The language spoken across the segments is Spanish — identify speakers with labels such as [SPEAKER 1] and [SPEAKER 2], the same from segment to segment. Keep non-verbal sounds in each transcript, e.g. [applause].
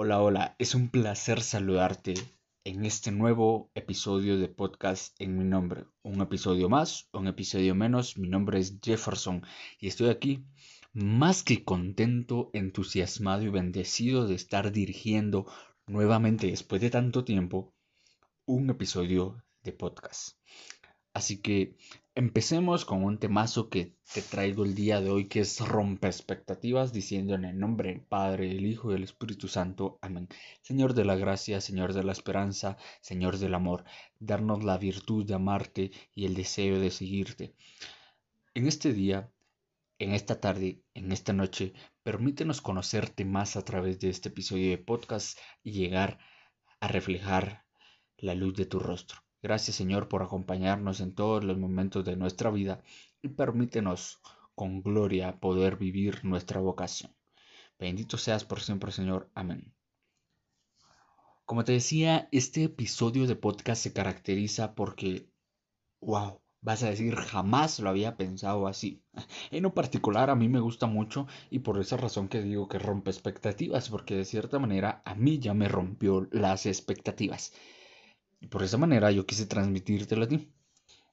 [SPEAKER 1] Hola, hola, es un placer saludarte en este nuevo episodio de podcast en mi nombre. Un episodio más, un episodio menos, mi nombre es Jefferson y estoy aquí más que contento, entusiasmado y bendecido de estar dirigiendo nuevamente después de tanto tiempo un episodio de podcast. Así que empecemos con un temazo que te traigo el día de hoy que es rompe expectativas diciendo en el nombre del Padre, el Hijo y del Espíritu Santo. Amén. Señor de la gracia, Señor de la esperanza, Señor del amor, darnos la virtud de amarte y el deseo de seguirte. En este día, en esta tarde, en esta noche, permítenos conocerte más a través de este episodio de podcast y llegar a reflejar la luz de tu rostro. Gracias Señor por acompañarnos en todos los momentos de nuestra vida y permítenos con gloria poder vivir nuestra vocación. Bendito seas por siempre Señor. Amén. Como te decía, este episodio de podcast se caracteriza porque, wow, vas a decir, jamás lo había pensado así. [laughs] En lo particular a mí me gusta mucho y por esa razón que digo que rompe expectativas, porque de cierta manera a mí ya me rompió las expectativas. Por esa manera yo quise transmitírtelo a ti.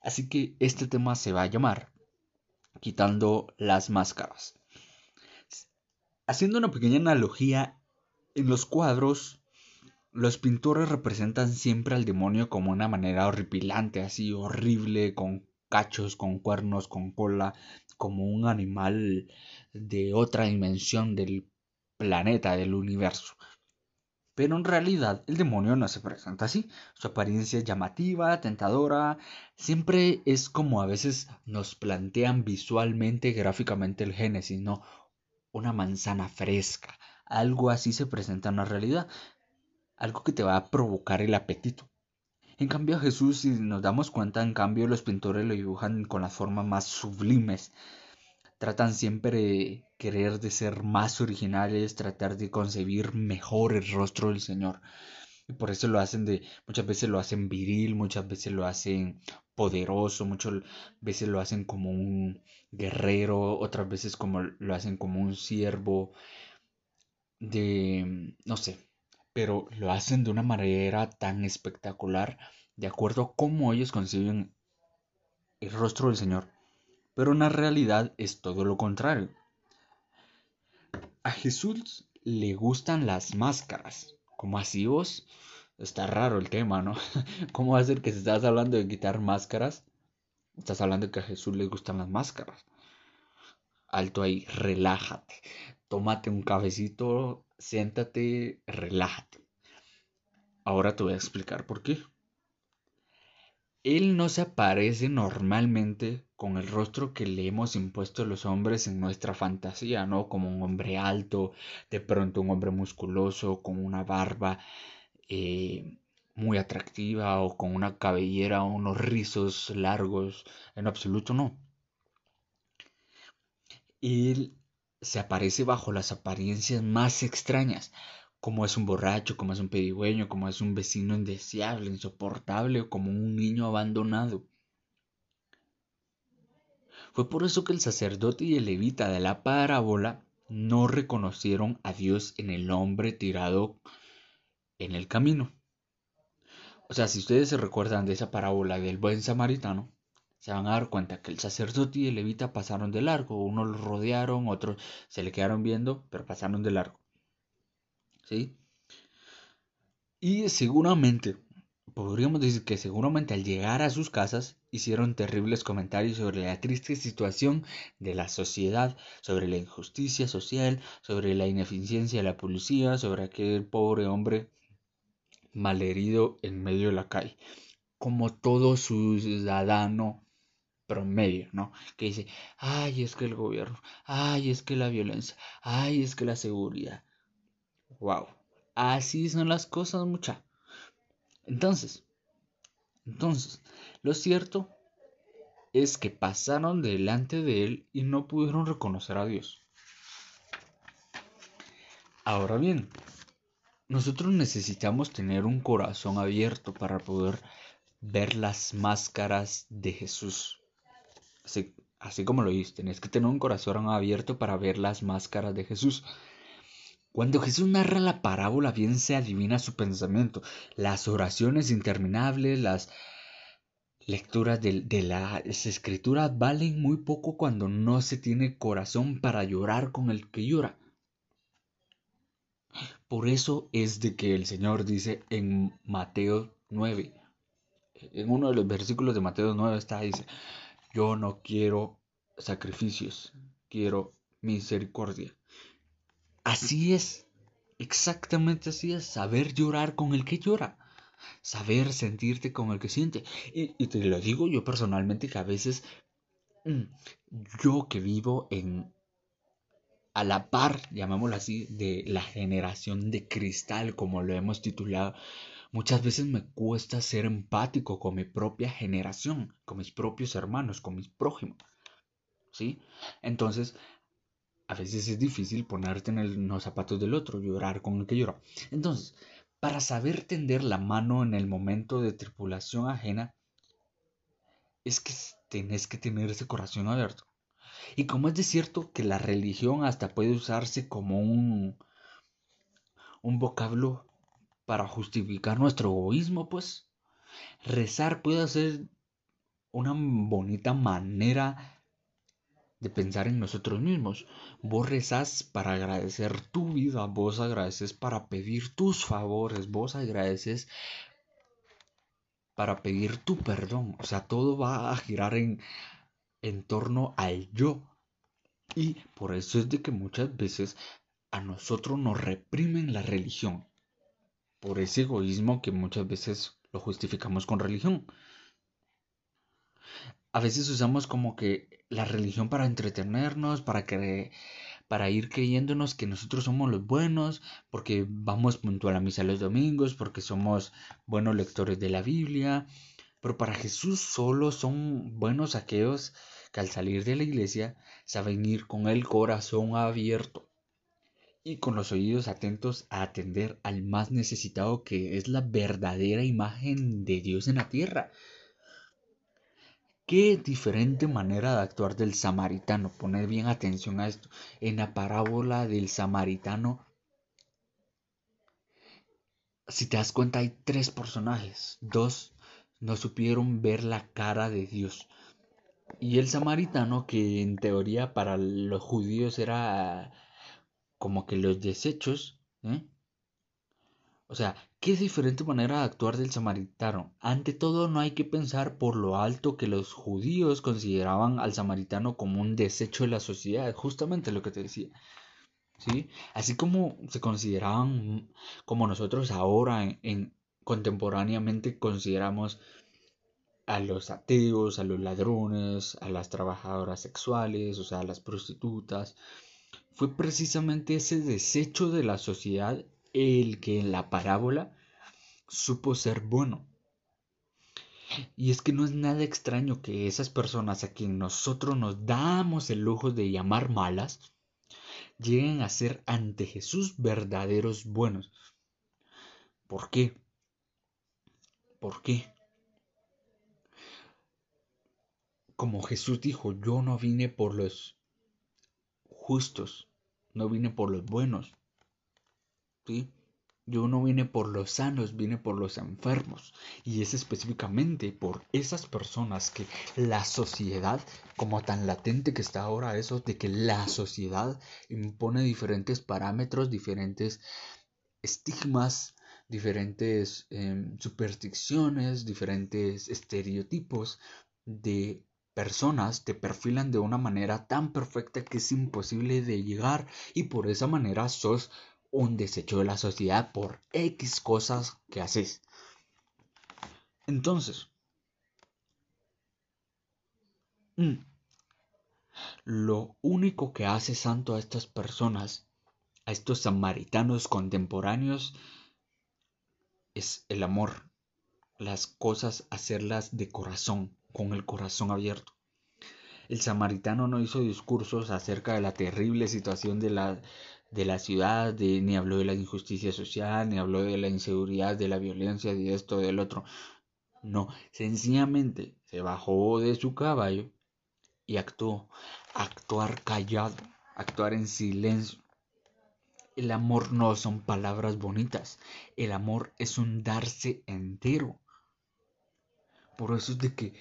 [SPEAKER 1] Así que este tema se va a llamar Quitando las máscaras. Haciendo una pequeña analogía, en los cuadros los pintores representan siempre al demonio como una manera horripilante, así horrible, con cachos, con cuernos, con cola, como un animal de otra dimensión del planeta, del universo. Pero en realidad el demonio no se presenta así. Su apariencia es llamativa, tentadora, siempre es como a veces nos plantean visualmente, gráficamente el Génesis, ¿no? Una manzana fresca. Algo así se presenta en la realidad. Algo que te va a provocar el apetito. En cambio a Jesús, si nos damos cuenta, en cambio los pintores lo dibujan con las formas más sublimes. Tratan siempre de querer de ser más originales, tratar de concebir mejor el rostro del Señor. Y por eso lo hacen de, muchas veces lo hacen viril, muchas veces lo hacen poderoso, muchas veces lo hacen como un guerrero, otras veces como lo hacen como un siervo de, no sé, pero lo hacen de una manera tan espectacular, de acuerdo a cómo ellos conciben el rostro del Señor. Pero en la realidad es todo lo contrario. A Jesús le gustan las máscaras. ¿Cómo así vos? Está raro el tema, ¿no? [laughs] ¿Cómo va a ser que si estás hablando de quitar máscaras? Estás hablando de que a Jesús le gustan las máscaras. Alto ahí, relájate. Tómate un cafecito, siéntate, relájate. Ahora te voy a explicar por qué. Él no se aparece normalmente con el rostro que le hemos impuesto los hombres en nuestra fantasía, ¿no? Como un hombre alto, de pronto un hombre musculoso, con una barba eh, muy atractiva o con una cabellera o unos rizos largos. En absoluto no. Él se aparece bajo las apariencias más extrañas, como es un borracho, como es un pedigüeño, como es un vecino indeseable, insoportable o como un niño abandonado. Fue por eso que el sacerdote y el levita de la parábola no reconocieron a Dios en el hombre tirado en el camino. O sea, si ustedes se recuerdan de esa parábola del buen samaritano, se van a dar cuenta que el sacerdote y el levita pasaron de largo. Unos lo rodearon, otros se le quedaron viendo, pero pasaron de largo. ¿Sí? Y seguramente, podríamos decir que seguramente al llegar a sus casas hicieron terribles comentarios sobre la triste situación de la sociedad, sobre la injusticia social, sobre la ineficiencia de la policía, sobre aquel pobre hombre malherido en medio de la calle, como todo ciudadano promedio, ¿no? Que dice, ay, es que el gobierno, ay, es que la violencia, ay, es que la seguridad, Wow. Así son las cosas, mucha. Entonces, entonces, lo cierto es que pasaron delante de él y no pudieron reconocer a Dios. Ahora bien, nosotros necesitamos tener un corazón abierto para poder ver las máscaras de Jesús. Así, como lo dices, tenés que tener un corazón abierto para ver las máscaras de Jesús. Cuando Jesús narra la parábola, bien se adivina su pensamiento. Las oraciones interminables, las lecturas de, las escrituras valen muy poco cuando no se tiene corazón para llorar con el que llora. Por eso es de que el Señor dice en Mateo 9, en uno de los versículos de Mateo 9 está, dice, yo no quiero sacrificios, quiero misericordia. Así es, exactamente así es, saber llorar con el que llora, saber sentirte con el que siente. Y, te lo digo yo personalmente que a veces mm, yo que vivo en a la par, llamémoslo así, de la generación de cristal, como lo hemos titulado, muchas veces me cuesta ser empático con mi propia generación, con mis propios hermanos, con mis prójimos. ¿Sí? Entonces, a veces es difícil ponerte en, los zapatos del otro, llorar con el que llora. Entonces, para saber tender la mano en el momento de tripulación ajena, es que tenés que tener ese corazón abierto. Y como es de cierto que la religión hasta puede usarse como un, un vocablo para justificar nuestro egoísmo, pues rezar puede ser una bonita manera de pensar en nosotros mismos. Vos rezás para agradecer tu vida, vos agradeces para pedir tus favores, vos agradeces para pedir tu perdón. O sea, todo va a girar en en torno al yo. Y por eso es de que muchas veces a nosotros nos reprimen la religión. Por ese egoísmo que muchas veces lo justificamos con religión. A veces usamos como que la religión para entretenernos, para que para ir creyéndonos que nosotros somos los buenos, porque vamos puntual a misa los domingos, porque somos buenos lectores de la Biblia. Pero para Jesús solo son buenos aquellos que al salir de la iglesia saben ir con el corazón abierto y con los oídos atentos a atender al más necesitado que es la verdadera imagen de Dios en la tierra. Qué diferente manera de actuar del samaritano. Poner bien atención a esto. En la parábola del samaritano, si te das cuenta, hay tres personajes. Dos no supieron ver la cara de Dios. Y el samaritano, que en teoría para los judíos era como que los desechos, ¿eh? O sea, qué diferente manera de actuar del samaritano. Ante todo, no hay que pensar por lo alto que los judíos consideraban al samaritano como un desecho de la sociedad, justamente lo que te decía. ¿Sí? Así como se consideraban, como nosotros ahora en contemporáneamente consideramos a los ateos, a los ladrones, a las trabajadoras sexuales, o sea, a las prostitutas. Fue precisamente ese desecho de la sociedad el que en la parábola supo ser bueno. Y es que no es nada extraño que esas personas a quien nosotros nos damos el lujo de llamar malas, lleguen a ser ante Jesús verdaderos buenos. ¿Por qué? ¿Por qué? como Jesús dijo, yo no vine por los justos, no vine por los buenos. ¿Sí? Yo no vine por los sanos, vine por los enfermos. Y es específicamente por esas personas que la sociedad, como tan latente que está ahora eso, de que la sociedad impone diferentes parámetros, diferentes estigmas, diferentes em, supersticiones, diferentes estereotipos de personas te perfilan de una manera tan perfecta que es imposible de llegar y por esa manera sos un desecho de la sociedad por X cosas que haces. Entonces, mm, lo único que hace santo a estas personas a estos samaritanos contemporáneos es el amor, las cosas hacerlas de corazón, con el corazón abierto. El samaritano no hizo discursos acerca de la terrible situación de la, de la ciudad, ni habló de la injusticia social, ni habló de la inseguridad, de la violencia, de esto, del otro. No, sencillamente se bajó de su caballo y actuó. Actuar callado, actuar en silencio. El amor no son palabras bonitas, el amor es un darse entero. Por eso es de que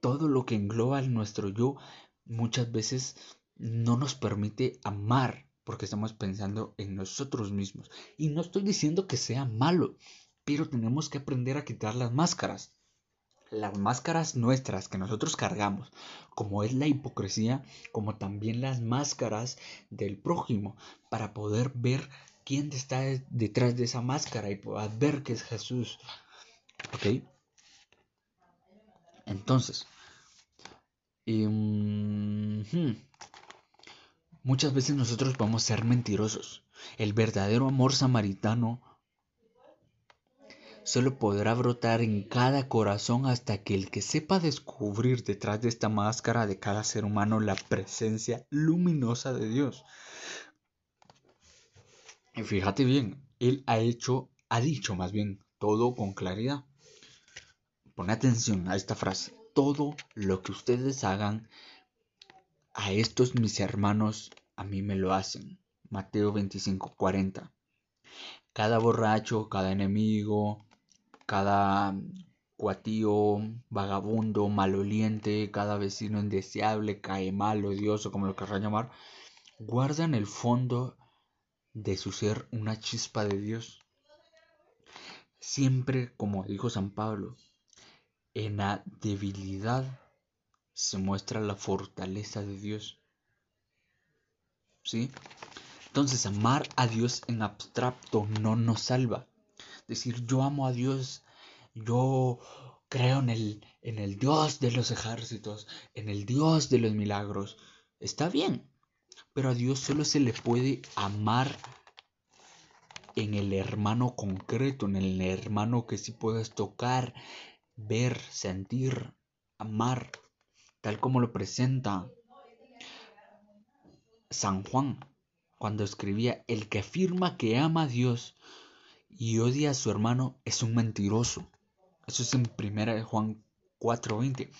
[SPEAKER 1] todo lo que engloba nuestro yo muchas veces no nos permite amar porque estamos pensando en nosotros mismos. Y no estoy diciendo que sea malo, pero tenemos que aprender a quitar las máscaras. Las máscaras nuestras que nosotros cargamos, como es la hipocresía, como también las máscaras del prójimo, para poder ver quién está detrás de esa máscara y poder ver que es Jesús. ¿Ok? Entonces, muchas veces nosotros vamos a ser mentirosos. El verdadero amor samaritano solo podrá brotar en cada corazón hasta que el que sepa descubrir detrás de esta máscara de cada ser humano la presencia luminosa de Dios. Y fíjate bien, Él ha hecho, ha dicho más bien, todo con claridad. Pon atención a esta frase. Todo lo que ustedes hagan a estos mis hermanos, a mí me lo hacen. Mateo 25, 40. Cada borracho, cada enemigo, cada cuatío, vagabundo, maloliente, cada vecino indeseable, cae mal, odioso, como lo querrán llamar, guarda en el fondo de su ser una chispa de Dios. Siempre, como dijo San Pablo, en la debilidad se muestra la fortaleza de Dios. ¿Sí? Entonces, amar a Dios en abstracto no nos salva. Decir, yo amo a Dios, yo creo en el, en el Dios de los ejércitos, en el Dios de los milagros. Está bien, pero a Dios solo se le puede amar en el hermano concreto, en el hermano que sí puedes tocar, ver, sentir, amar, tal como lo presenta San Juan cuando escribía, el que afirma que ama a Dios y odia a su hermano es un mentiroso. Eso es en 1 Juan 4:20.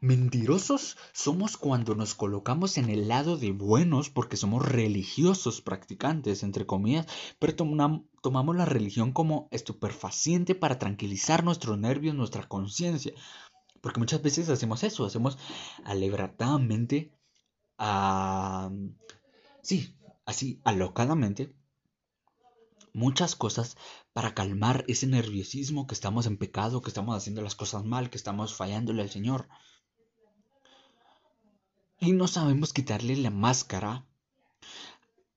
[SPEAKER 1] Mentirosos somos cuando nos colocamos en el lado de buenos porque somos religiosos practicantes, entre comillas, pero tomamos la religión como estupefaciente para tranquilizar nuestros nervios, nuestra conciencia. Porque muchas veces hacemos eso, hacemos alebratadamente, sí, así, alocadamente, muchas cosas para calmar ese nerviosismo que estamos en pecado, que estamos haciendo las cosas mal, que estamos fallándole al Señor. Y no sabemos quitarle la máscara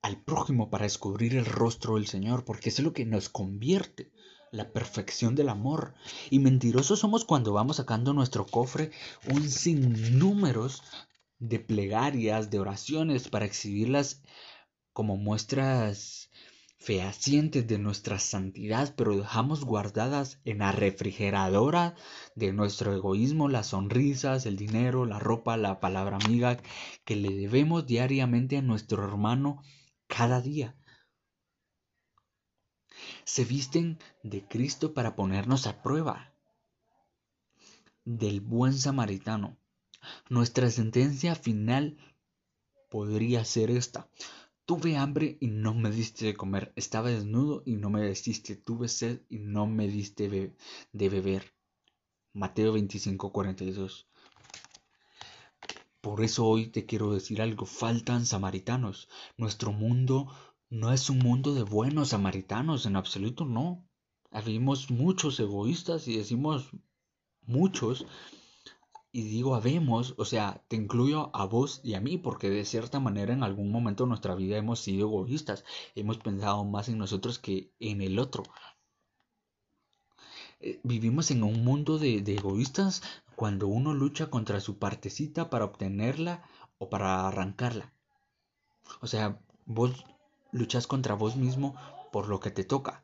[SPEAKER 1] al prójimo para descubrir el rostro del Señor, porque es lo que nos convierte, la perfección del amor. Y mentirosos somos cuando vamos sacando nuestro cofre un sinnúmeros de plegarias, de oraciones, para exhibirlas como muestras fehacientes de nuestra santidad, pero dejamos guardadas en la refrigeradora de nuestro egoísmo las sonrisas, el dinero, la ropa, la palabra amiga que le debemos diariamente a nuestro hermano cada día. Se visten de Cristo para ponernos a prueba del buen samaritano. Nuestra sentencia final podría ser esta. Tuve hambre y no me diste de comer. Estaba desnudo y no me vestiste. Tuve sed y no me diste de beber. Mateo 25, 42. Por eso hoy te quiero decir algo. Faltan samaritanos. Nuestro mundo no es un mundo de buenos samaritanos. En absoluto no. Habemos muchos egoístas y decimos muchos y digo habemos, o sea, te incluyo a vos y a mí, porque de cierta manera en algún momento de nuestra vida hemos sido egoístas, hemos pensado más en nosotros que en el otro. Eh, vivimos en un mundo de, egoístas cuando uno lucha contra su partecita para obtenerla o para arrancarla. O sea, Vos luchas contra vos mismo por lo que te toca.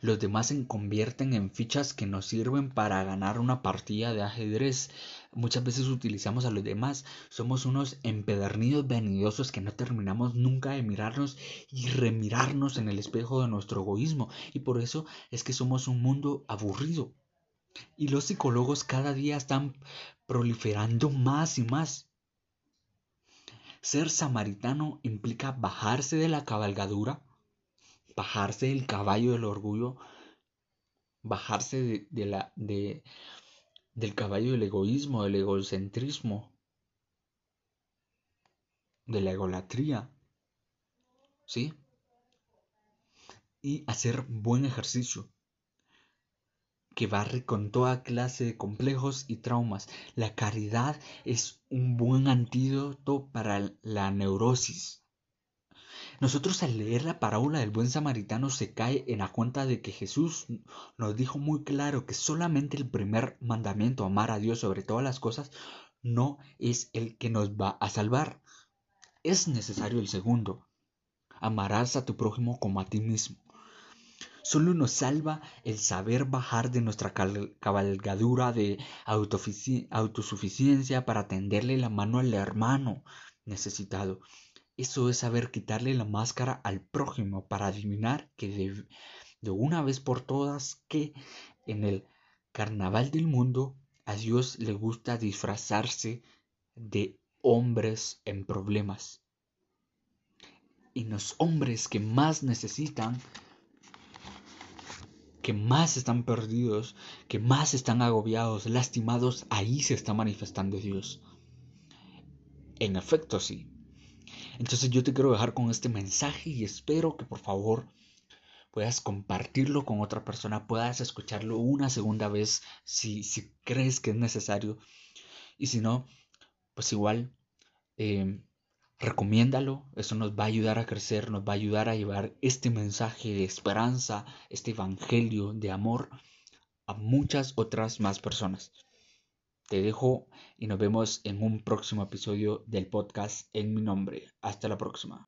[SPEAKER 1] Los demás se convierten en fichas que nos sirven para ganar una partida de ajedrez. Muchas veces utilizamos a los demás. Somos unos empedernidos venidosos que no terminamos nunca de mirarnos y remirarnos en el espejo de nuestro egoísmo. Y por eso es que somos un mundo aburrido. Y los psicólogos cada día están proliferando más y más. Ser samaritano implica bajarse de la cabalgadura bajarse del caballo del orgullo, bajarse de, la, de, del caballo del egoísmo, del egocentrismo, de la egolatría, ¿sí? Y hacer buen ejercicio que barre con toda clase de complejos y traumas. La caridad es un buen antídoto para la neurosis. Nosotros al leer la parábola del buen samaritano se cae en la cuenta de que Jesús nos dijo muy claro que solamente el primer mandamiento, amar a Dios sobre todas las cosas, no es el que nos va a salvar. Es necesario el segundo. Amarás a tu prójimo como a ti mismo. Solo nos salva el saber bajar de nuestra cabalgadura de autosuficiencia para tenderle la mano al hermano necesitado eso es saber quitarle la máscara al prójimo para adivinar que de, una vez por todas que en el carnaval del mundo a Dios le gusta disfrazarse de hombres en problemas. Y los hombres que más necesitan, que más están perdidos, que más están agobiados, lastimados, ahí se está manifestando Dios. En efecto, sí. Entonces yo te quiero dejar con este mensaje y espero que por favor puedas compartirlo con otra persona, puedas escucharlo una segunda vez si, si crees que es necesario. Y si no, pues igual, eh, recomiéndalo, eso nos va a ayudar a crecer, nos va a ayudar a llevar este mensaje de esperanza, este evangelio de amor a muchas otras más personas. Te dejo y nos vemos en un próximo episodio del podcast en mi nombre. Hasta la próxima.